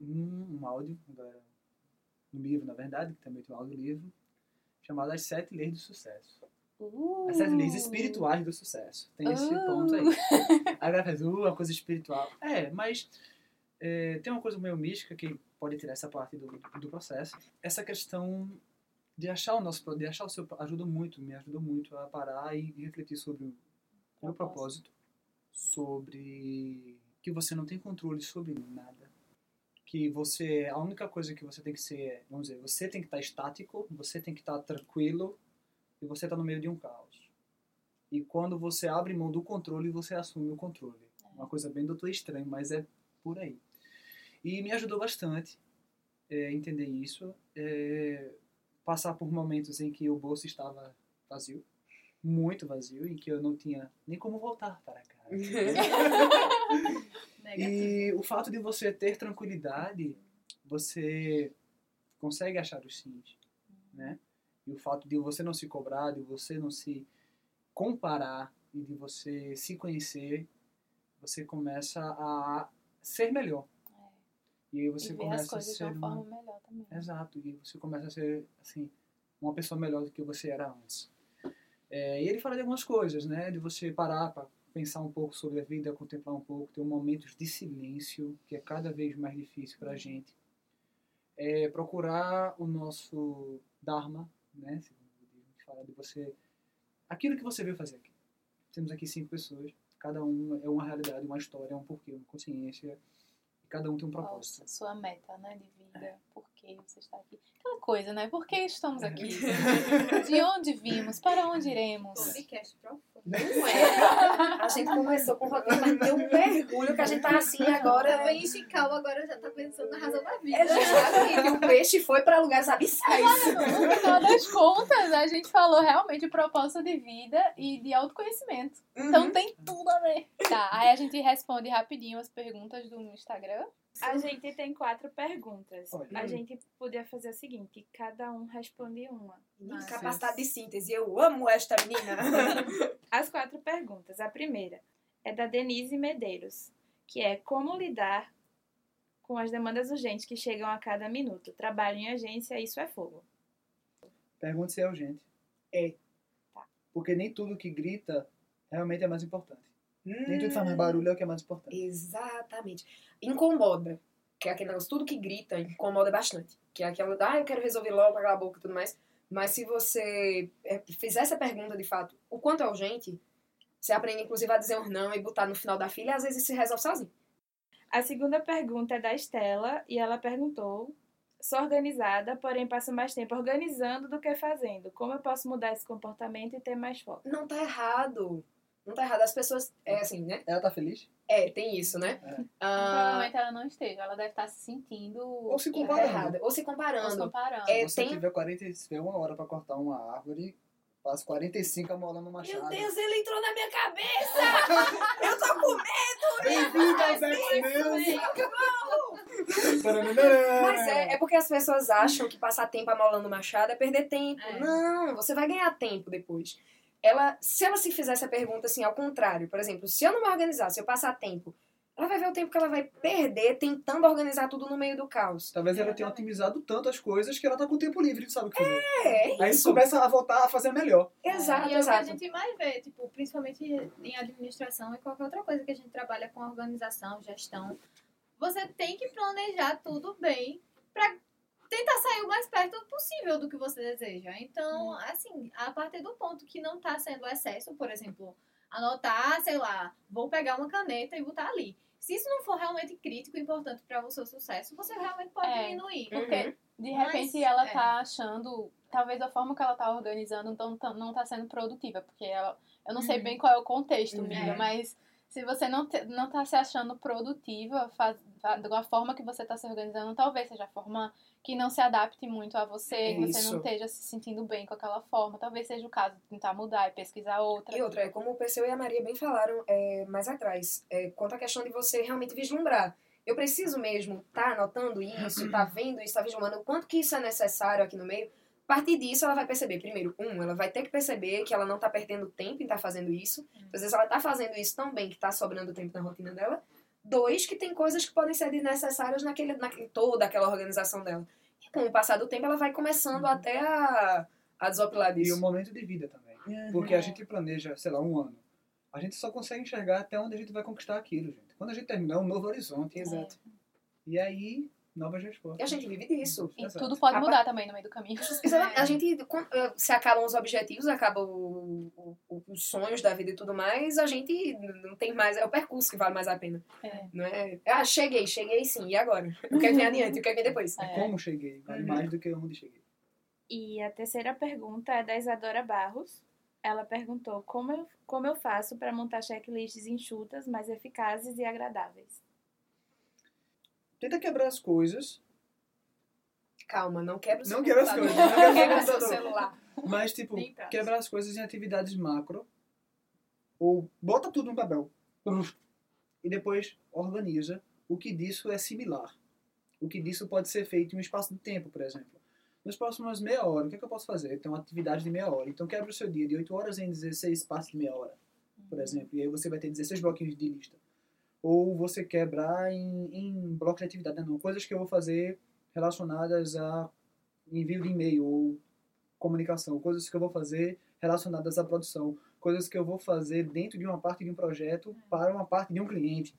um, um áudio, galera, um livro, na verdade, que também tem um audiolivro, chamado As Sete Leis do Sucesso. Uh. As Sete Leis Espirituais do Sucesso. Tem esse Uh. ponto aí. A galera faz, uh, uma coisa espiritual. É, mas é, tem uma coisa meio mística que pode tirar essa parte do, do processo. Essa questão de achar o nosso, de achar o seu, ajuda muito, me ajudou muito a parar e refletir sobre o meu propósito, sobre que você não tem controle sobre nada, que você a única coisa que você tem que ser, vamos dizer, você tem que estar estático, você tem que estar tranquilo e você está no meio de um caos. E quando você abre mão do controle, você assume o controle. Uma coisa bem doutor estranho, mas é por aí. E me ajudou bastante é, entender isso, é, passar por momentos em que o bolso estava vazio, muito vazio, em que eu não tinha nem como voltar para casa. E o fato de você ter tranquilidade, você consegue achar os sims, né? E o fato de você não se cobrar, de você não se comparar e de você se conhecer, você começa a ser melhor. E aí você e começa a de ser uma uma... forma melhor também. Exato, e você começa a ser, assim, uma pessoa melhor do que você era antes. É, e ele fala de algumas coisas, né? De você parar para pensar um pouco sobre a vida, contemplar um pouco, ter momentos de silêncio, que é cada vez mais difícil para a gente. É procurar o nosso Dharma, né? Segundo o budismo, que fala de você. Aquilo que você veio fazer aqui. Temos aqui cinco pessoas, cada um é uma realidade, uma história, um porquê, uma consciência, e cada um tem um propósito. Nossa, sua meta, né, de vida. Por que você está aqui? Aquela coisa, né? Por que estamos aqui? De onde vimos? Para onde iremos? Podcast profundo. Não é. A gente começou com o roteiro, mas deu um mergulho que a gente tá assim agora. Agora vem Chicago, agora já tá pensando na razão da vida. É justamente, o peixe foi para lugares abissais. No final das contas, a gente falou realmente de propósito de vida e de autoconhecimento. Então Uhum. tem tudo a ver. Tá, aí a gente responde rapidinho as perguntas do Instagram. A gente tem quatro perguntas. Olha. A gente podia fazer o seguinte: cada um responde uma. Mas- Capacidade de síntese, eu amo esta menina. As quatro perguntas. A primeira é da Denise Medeiros, que é como lidar com as demandas urgentes que chegam a cada minuto. Trabalho em agência, isso é fogo. Pergunte se é urgente. É. Tá. Porque nem tudo que grita realmente é mais importante. Nem tudo que Hum. faz mais barulho é o que é mais importante. Exatamente. Incomoda. Que é aquele negócio, tudo que grita incomoda bastante. Que é aquela, ah, eu quero resolver logo, calar a boca e tudo mais. Mas se você é, fizer essa pergunta de fato, o quanto é urgente, você aprende inclusive a dizer um não e botar no final da fila e às vezes se resolve sozinho. A segunda pergunta é da Estela e ela perguntou: Sou organizada, porém passo mais tempo organizando do que fazendo. Como eu posso mudar esse comportamento e ter mais foco? Não tá errado. Não tá errado. As pessoas, é assim, né? Ela tá feliz? É, tem isso, né? É. Ah, Provavelmente ela não esteja, ela deve estar se sentindo Ou se comparando. errada. Ou se ou se comparando. comparando. É, Se você tem- tiver 40, se tiver uma hora pra cortar uma árvore, passa 45 amolando uma Meu chave. Deus, ele entrou na minha cabeça! eu tô com medo! Bem-vindo aos X-Men! Mas é, é porque as pessoas acham que passar tempo amolando machado é perder tempo. É. Não, você vai ganhar tempo depois. Ela, se ela se fizesse a pergunta assim, ao contrário, por exemplo, se eu não me organizar, se eu passar tempo, ela vai ver o tempo que ela vai perder tentando organizar tudo no meio do caos. Talvez ela tenha otimizado tanto as coisas que ela tá com tempo livre, sabe o que fazer. É, Aí isso. começa a voltar a fazer melhor. Exato, E é o que a exato. gente mais vê, tipo, principalmente em administração e qualquer outra coisa que a gente trabalha com organização, gestão. Você tem que planejar tudo bem pra tentar sair o mais perto possível do que você deseja. Então, assim, a partir do ponto que não tá sendo excesso, por exemplo, anotar, sei lá, vou pegar uma caneta e botar ali. Se isso não for realmente crítico e importante para o seu sucesso, você realmente pode É. diminuir. Porque de Mas, repente ela é. tá achando, talvez a forma que ela tá organizando então, tá- não tá sendo produtiva, porque ela, eu não sei Uhum. bem qual é o contexto, Uhum. amiga, É. mas se você não, te, não tá se achando produtiva faz, fa- da forma que você tá se organizando, talvez seja a forma que não se adapte muito a você, que você Isso. não esteja se sentindo bem com aquela forma. Talvez seja o caso de tentar mudar e pesquisar outra. E outra, é como o Perseu e a Maria bem falaram é, mais atrás, é, quanto à questão de você realmente vislumbrar. Eu preciso mesmo estar anotando isso, tá vendo isso, tá vislumbrando o quanto que isso é necessário aqui no meio. A partir disso, ela vai perceber, primeiro, um, ela vai ter que perceber que ela não tá perdendo tempo em estar fazendo isso. Às vezes ela tá fazendo isso tão bem que tá sobrando tempo na rotina dela. Dois, que tem coisas que podem ser desnecessárias naquele, naquele, toda aquela organização dela. E com o passar do tempo, ela vai começando até a, a desopilar E disso. o momento de vida também. Uhum. Porque a gente planeja, sei lá, um ano. A gente só consegue enxergar até onde a gente vai conquistar aquilo, gente. Quando a gente terminar, é um novo horizonte. Exato. E aí, novas E respostas. a gente vive disso. E Exato. tudo pode A mudar também no meio do caminho. Exatamente. A gente, quando, eh, se acabam os objetivos, acabam o- o- os sonhos da vida e tudo mais, a gente não tem mais. É o percurso que vale mais a pena. É. Não é? Ah, cheguei, cheguei sim. E agora? O que é que vem adiante? O que é que vem depois? É. Como cheguei, vale Uhum. mais do que onde cheguei. E a terceira pergunta é da Isadora Barros. Ela perguntou como eu, como eu faço para montar checklists enxutas, mais eficazes e agradáveis. Tenta quebrar as coisas, Calma, não quebra o seu Não quebra as coisas, não quebra o quebra seu celular. mas tipo, quebrar as coisas em atividades macro. Ou bota tudo no papel. E depois organiza o que disso é similar. O que disso pode ser feito em um espaço de tempo, por exemplo. Nos próximos meia hora, o que, é que eu posso fazer? Tem uma atividade de meia hora. Então quebra o seu dia de 8 horas em 16 passos de meia hora, por exemplo. E aí você vai ter 16 bloquinhos de lista. Ou você quebrar em, em blocos de atividade. Não, coisas que eu vou fazer relacionadas a envio de e-mail ou comunicação. Coisas que eu vou fazer relacionadas à produção. coisas que eu vou fazer dentro de uma parte de um projeto para uma parte de um cliente.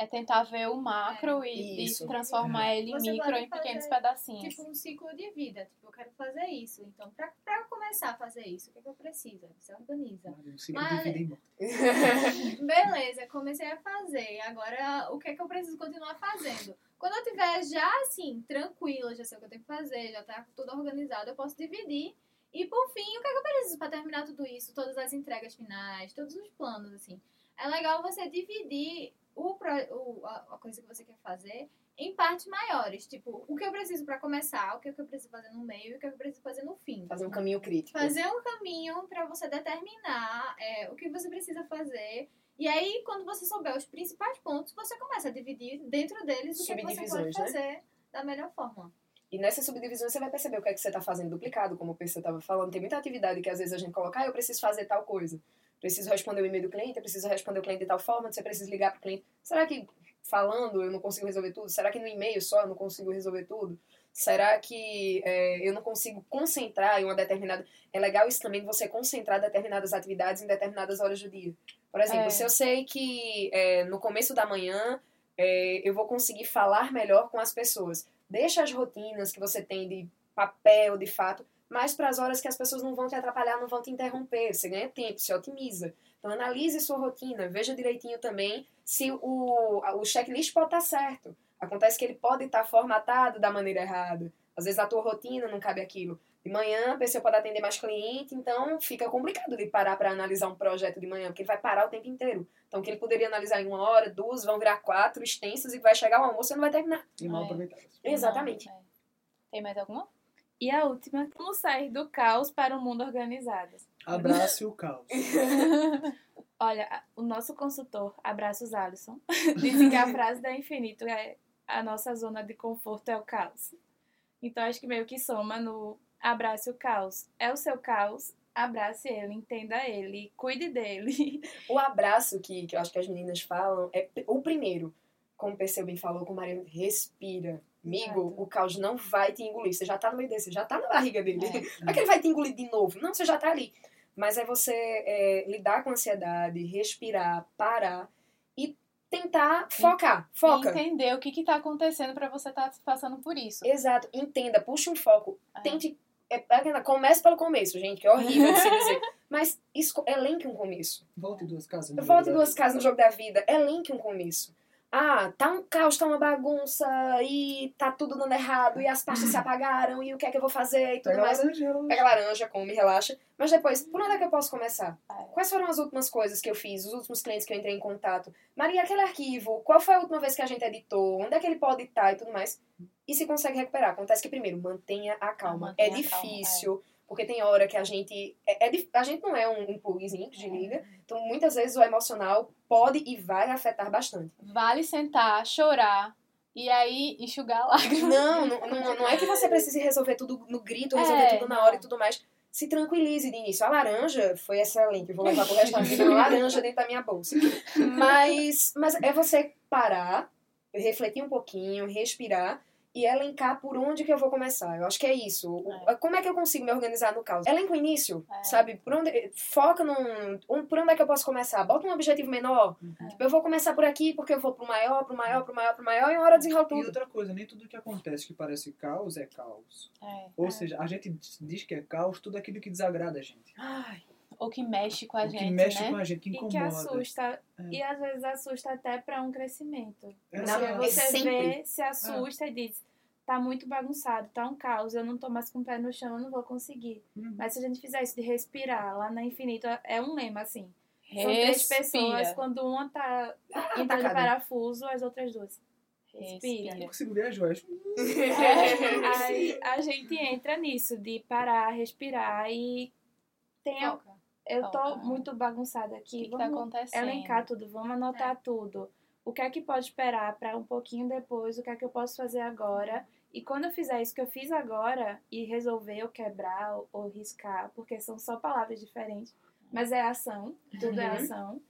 É tentar ver o macro e, e Isso. transformar ele em Você micro em pequenos pedacinhos. Tipo um ciclo de vida. Tipo, eu quero fazer isso. Então, pra, pra eu começar a fazer isso, o que, é que eu preciso? Você organiza. Um ciclo Mas- de vida e morte. Beleza, comecei a fazer. Agora, o que é que eu preciso continuar fazendo? Quando eu tiver já assim, tranquila, já sei o que eu tenho que fazer, já tá tudo organizado, eu posso dividir. E por fim, o que é que eu preciso para terminar tudo isso? Todas as entregas finais, todos os planos, assim. É legal você dividir o, o- a, coisa que você quer fazer em partes maiores. Tipo, o que eu preciso para começar, o que eu preciso fazer no meio e o que eu preciso fazer no fim. Fazer um caminho crítico. Fazer um caminho para você determinar é, o que você precisa fazer. E aí, quando você souber os principais pontos, você começa a dividir dentro deles o que, é que você pode né? fazer da melhor forma. E nessas subdivisões você vai perceber o que é que você está fazendo duplicado, como o PC estava falando. Tem muita atividade que às vezes a gente coloca, ah, eu preciso fazer tal coisa. Preciso responder o e-mail do cliente, eu preciso responder o cliente de tal forma, você precisa ligar para o cliente. Será que falando eu não consigo resolver tudo? Será que no e-mail só eu não consigo resolver tudo? Será que é, eu não consigo concentrar em uma determinada. É legal isso também, você concentrar determinadas atividades em determinadas horas do dia. Por exemplo, É. se eu sei que é, no começo da manhã é, eu vou conseguir falar melhor com as pessoas. Deixa as rotinas que você tem de papel, de fato, mais para as horas que as pessoas não vão te atrapalhar, não vão te interromper. Você ganha tempo, se otimiza. Então, analise sua rotina, veja direitinho também se o, o checklist pode estar certo. Acontece que ele pode estar formatado da maneira errada. Às vezes a tua rotina não cabe aquilo. De manhã a pessoa pode atender mais cliente, então fica complicado de parar para analisar um projeto de manhã, porque ele vai parar o tempo inteiro. Então, o que ele poderia analisar em uma hora, duas, vão virar quatro extensas e vai chegar o almoço e não vai terminar. E mal É. aproveitadas. Exatamente. Não, é. Tem mais alguma? E a última, como sair do caos para o mundo organizado? Abrace o caos. Olha, o nosso consultor, Abraços Alisson, disse que a frase da Infinito é a nossa zona de conforto é o caos. Então acho que meio que soma no abrace o caos. É o seu caos, abrace ele, entenda ele, cuide dele. O abraço que, que eu acho que as meninas falam é o primeiro. Como o PC bem falou com o marido, respira. Amigo, o caos não vai te engolir. Você já tá no meio dele, você já tá na barriga dele. É. Não é que ele vai te engolir de novo. Não, você já tá ali. Mas é você é, lidar com a ansiedade, respirar, parar e tentar focar. Foca. Entender o que que tá acontecendo pra você estar passando por isso. Exato. Entenda, puxa um foco. É. Tente. É, é comece pelo começo, gente, que é horrível de se dizer. Mas elenque um começo. Volte duas casas. no Volte duas casas no jogo da vida. Elenque um começo. Ah, tá um caos, tá uma bagunça, e tá tudo dando errado, e as pastas se apagaram, e o que é que eu vou fazer, e tudo Pega mais. laranja, ela- Pega laranja, come, relaxa. Mas depois, por onde é que eu posso começar? É. Quais foram as últimas coisas que eu fiz, os últimos clientes que eu entrei em contato? Maria, aquele arquivo, qual foi a última vez que a gente editou? Onde é que ele pode estar e tudo mais? E se consegue recuperar. Acontece que, primeiro, mantenha a calma. mantenha é a calma, difícil, porque tem hora que a gente. É, é a gente não é um, um plugzinho que desliga, então muitas vezes o emocional pode e vai afetar bastante. Vale sentar, chorar e aí enxugar a lágrima. Não, não, não, não é que você precise resolver tudo no grito, resolver É, tudo na hora e não. tudo mais. Se tranquilize de início. A laranja foi excelente. Eu vou levar pro resto da vida uma laranja dentro da minha bolsa. Mas, mas é você parar, refletir um pouquinho, respirar e elencar por onde que eu vou começar. Eu acho que é isso. O- Como é que eu consigo me organizar no caos? Elenca o início, É. sabe? Por onde, foca num... um- Por onde é que eu posso começar? Bota um objetivo menor. Tipo, eu vou começar por aqui porque eu vou pro maior, pro maior, pro maior, pro maior e uma hora desenrola E tudo. outra coisa, nem tudo que acontece que parece caos é caos. É. Ou seja, a gente diz que é caos tudo aquilo que desagrada a gente. Ai, ou que mexe com a o gente, que mexe né? com a gente, que E que incomoda. assusta. É. E às vezes assusta até para um crescimento. É, Não, Porque é você sempre. vê, se assusta e diz, tá muito bagunçado, tá um caos, eu não tô mais com o pé no chão, eu não vou conseguir. Hum. Mas se a gente fizer isso de respirar, lá na Infinito é um lema, assim. São três pessoas, Respira. quando uma tá Ah, entrando tacada. em parafuso, as outras duas. Respira. Eu consigo ver as joias. Aí a gente entra nisso, de parar, respirar e tem a- Foca. Eu tô muito bagunçada O aqui. que, que tá acontecendo? elencar tudo, vamos anotar tudo. O que é que pode esperar para um pouquinho depois? O que é que eu posso fazer agora? E quando eu fizer isso que eu fiz agora e resolver ou quebrar ou, ou riscar, porque são só palavras diferentes, mas é ação, tudo é Uhum. ação.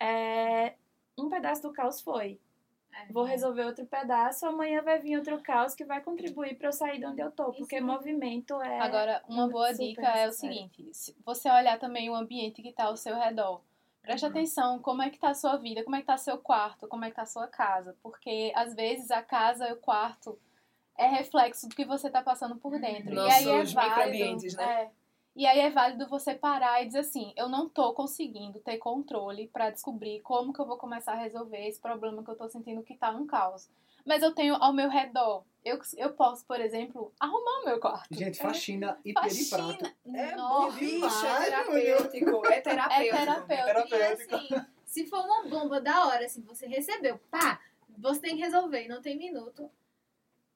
É, um pedaço do caos foi. É. vou resolver outro pedaço, amanhã vai vir outro caos que vai contribuir para eu sair de onde eu tô, porque Isso. movimento é Agora, uma boa dica é o necessário. seguinte: se você olhar também o ambiente que está ao seu redor. Preste atenção como é que tá a sua vida, como é que tá seu quarto, como é que tá a sua casa. Porque às vezes a casa e o quarto é reflexo do que você tá passando por dentro. e aí é Nossos válido. microambientes, né? é. E aí é válido você parar e dizer assim, eu não tô conseguindo ter controle pra descobrir como que eu vou começar a resolver esse problema que eu tô sentindo que tá um caos. Mas eu tenho ao meu redor. Eu, eu posso, por exemplo, arrumar o meu quarto. Gente, faxina e Faxina. periprato. É Nossa. bom, bicho, demais, é terapêutico. É terapêutico. É terapêutico. E assim, se for uma bomba da hora, assim, você recebeu, pá, você tem que resolver, e não tem minuto.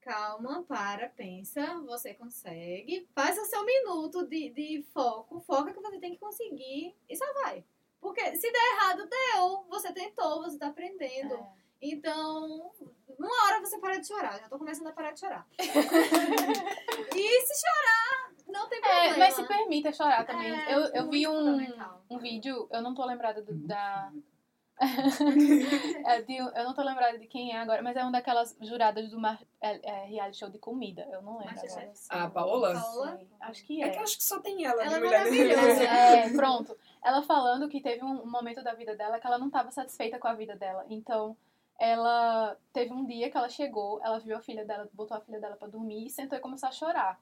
Calma, para, pensa, você consegue. Faz o seu minuto de, de foco. Foca que você tem que conseguir e só vai. Porque se der errado, deu. Você tentou, você tá aprendendo. É. Então, uma hora você para de chorar. Já tô começando a parar de chorar. e se chorar, não tem problema. É, mas se permita chorar também. É, eu, eu vi um, um vídeo, eu não tô lembrada do- da. É, de- eu não tô lembrada de quem é agora, mas é uma daquelas juradas do mar, é, é, reality show de comida. Eu não lembro agora. A Paola? Paola? Acho que É é. que acho que só tem ela, Ela é maravilhosa. É, pronto. Ela falando que teve um um momento da vida dela que ela não estava satisfeita com a vida dela. Então, ela teve um dia que ela chegou, ela viu a filha dela, botou a filha dela pra dormir e sentou e começou a chorar.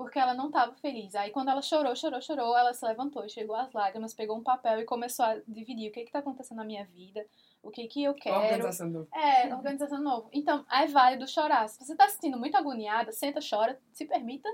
Porque ela não estava feliz. Aí quando ela chorou, chorou, chorou, ela se levantou, chegou às lágrimas, pegou um papel e começou a dividir o que que tá acontecendo na minha vida, o que que eu quero. Organização do... É, organização novo. Então, é válido chorar. Se você tá se sentindo muito agoniada, senta, chora, se permita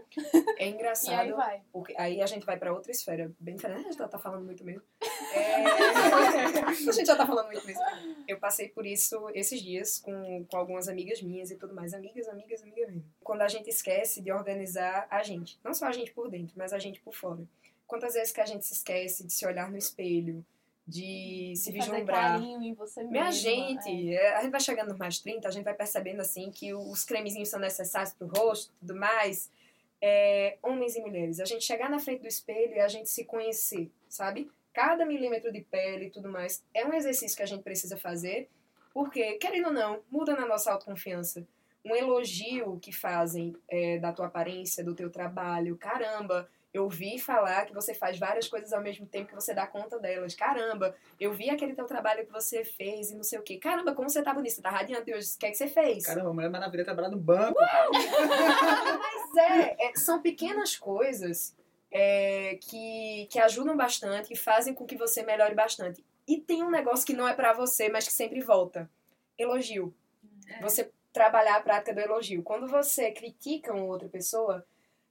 É e aí engraçado, vai. porque aí a gente vai pra outra esfera. Bem diferente, a gente já tá falando muito mesmo. É... a gente já tá falando muito mesmo. Eu passei por isso esses dias com, com algumas amigas minhas e tudo mais. Amigas, amigas, amigas mesmo. Quando a gente esquece de organizar a gente. Não só a gente por dentro, mas a gente por fora. Quantas vezes que a gente se esquece de se olhar no espelho, de se De vislumbrar. em você mesma. Minha é. gente, é, a gente vai chegando nos mais 30, a gente vai percebendo assim que os cremezinhos são necessários pro rosto e tudo mais. É, homens e mulheres, a gente chegar na frente do espelho e a gente se conhecer, sabe? Cada milímetro de pele e tudo mais é um exercício que a gente precisa fazer, porque, querendo ou não, muda na nossa autoconfiança. Um elogio que fazem é, da tua aparência, do teu trabalho, caramba, eu ouvi falar que você faz várias coisas ao mesmo tempo que você dá conta delas. Caramba, eu vi aquele teu trabalho que você fez e não sei o quê. Caramba, como você tá bonita, você tá radiante hoje. O que é que você fez? Caramba, Mulher Maravilha trabalha no banco. Mas é, é, são pequenas coisas é, que, que ajudam bastante, que fazem com que você melhore bastante. E tem um negócio que não é pra você, mas que sempre volta. Elogio. É. Você trabalhar a prática do elogio. Quando você critica uma outra pessoa,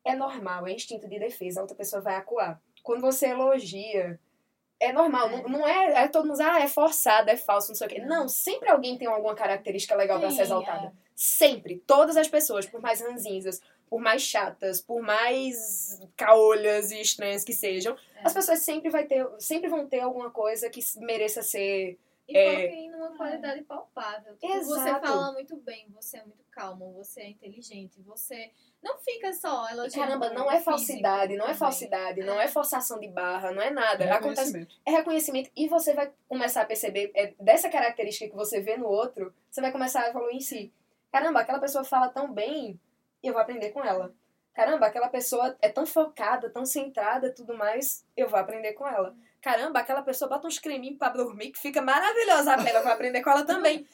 é normal, é instinto de defesa, a outra pessoa vai acuar. Quando você elogia, é normal, É. Não, não é, é todo mundo, ah, é forçado, é falso, não sei o quê. Não, sempre alguém tem alguma característica legal pra Sim, ser exaltada. Sempre. Todas as pessoas, por mais ranzinzas, por mais chatas, por mais caolhas e estranhas que sejam, É. as pessoas sempre, vai ter, sempre vão ter alguma coisa que mereça ser. E É. qualidade palpável. Tipo, você fala muito bem, você é muito calmo, você é inteligente, você não fica só elogiando. caramba, não é falsidade, não é falsidade, não é forçação de barra, não é nada. É Acontece reconhecimento. é reconhecimento e você vai começar a perceber é, dessa característica que você vê no outro, você vai começar a evoluir em si. Caramba, aquela pessoa fala tão bem e eu vou aprender com ela. Caramba, aquela pessoa é tão focada, tão centrada e tudo mais, eu vou aprender com ela. Caramba, aquela pessoa bota uns creminhos pra dormir que fica maravilhosa a pele, eu vou aprender com ela também.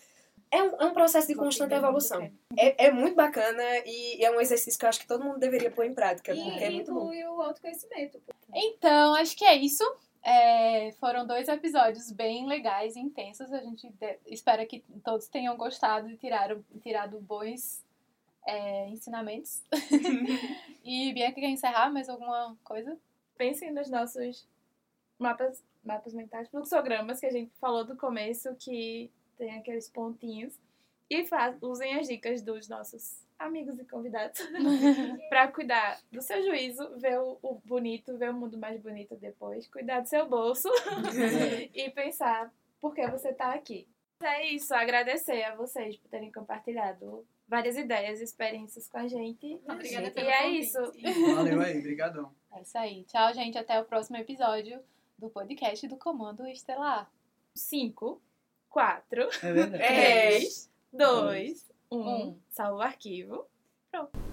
É um, é um processo de constante evolução. É, é muito bacana e é um exercício que eu acho que todo mundo deveria pôr em prática, porque é E muito bom. inclui o autoconhecimento. Então, acho que é isso. É, foram dois episódios bem legais e intensos. A gente de- espera que todos tenham gostado e tiraram, tirado bons é, ensinamentos. e Bianca quer encerrar mais alguma coisa? Pensem nos nossos mapas, mapas mentais, fluxogramas que a gente falou do começo, que tem aqueles pontinhos. E fa- usem as dicas dos nossos amigos e convidados para cuidar do seu juízo, ver o, o bonito, ver o mundo mais bonito depois, cuidar do seu bolso e pensar por que você tá aqui. É isso, agradecer a vocês por terem compartilhado várias ideias e experiências com a gente. Obrigada E pelo é convite. isso. Valeu aí, brigadão. É isso aí. Tchau, gente. Até o próximo episódio do podcast do Comando Estelar. 5, 4, É verdade. É. 3, dois, um. Um. Salva o arquivo. Pronto.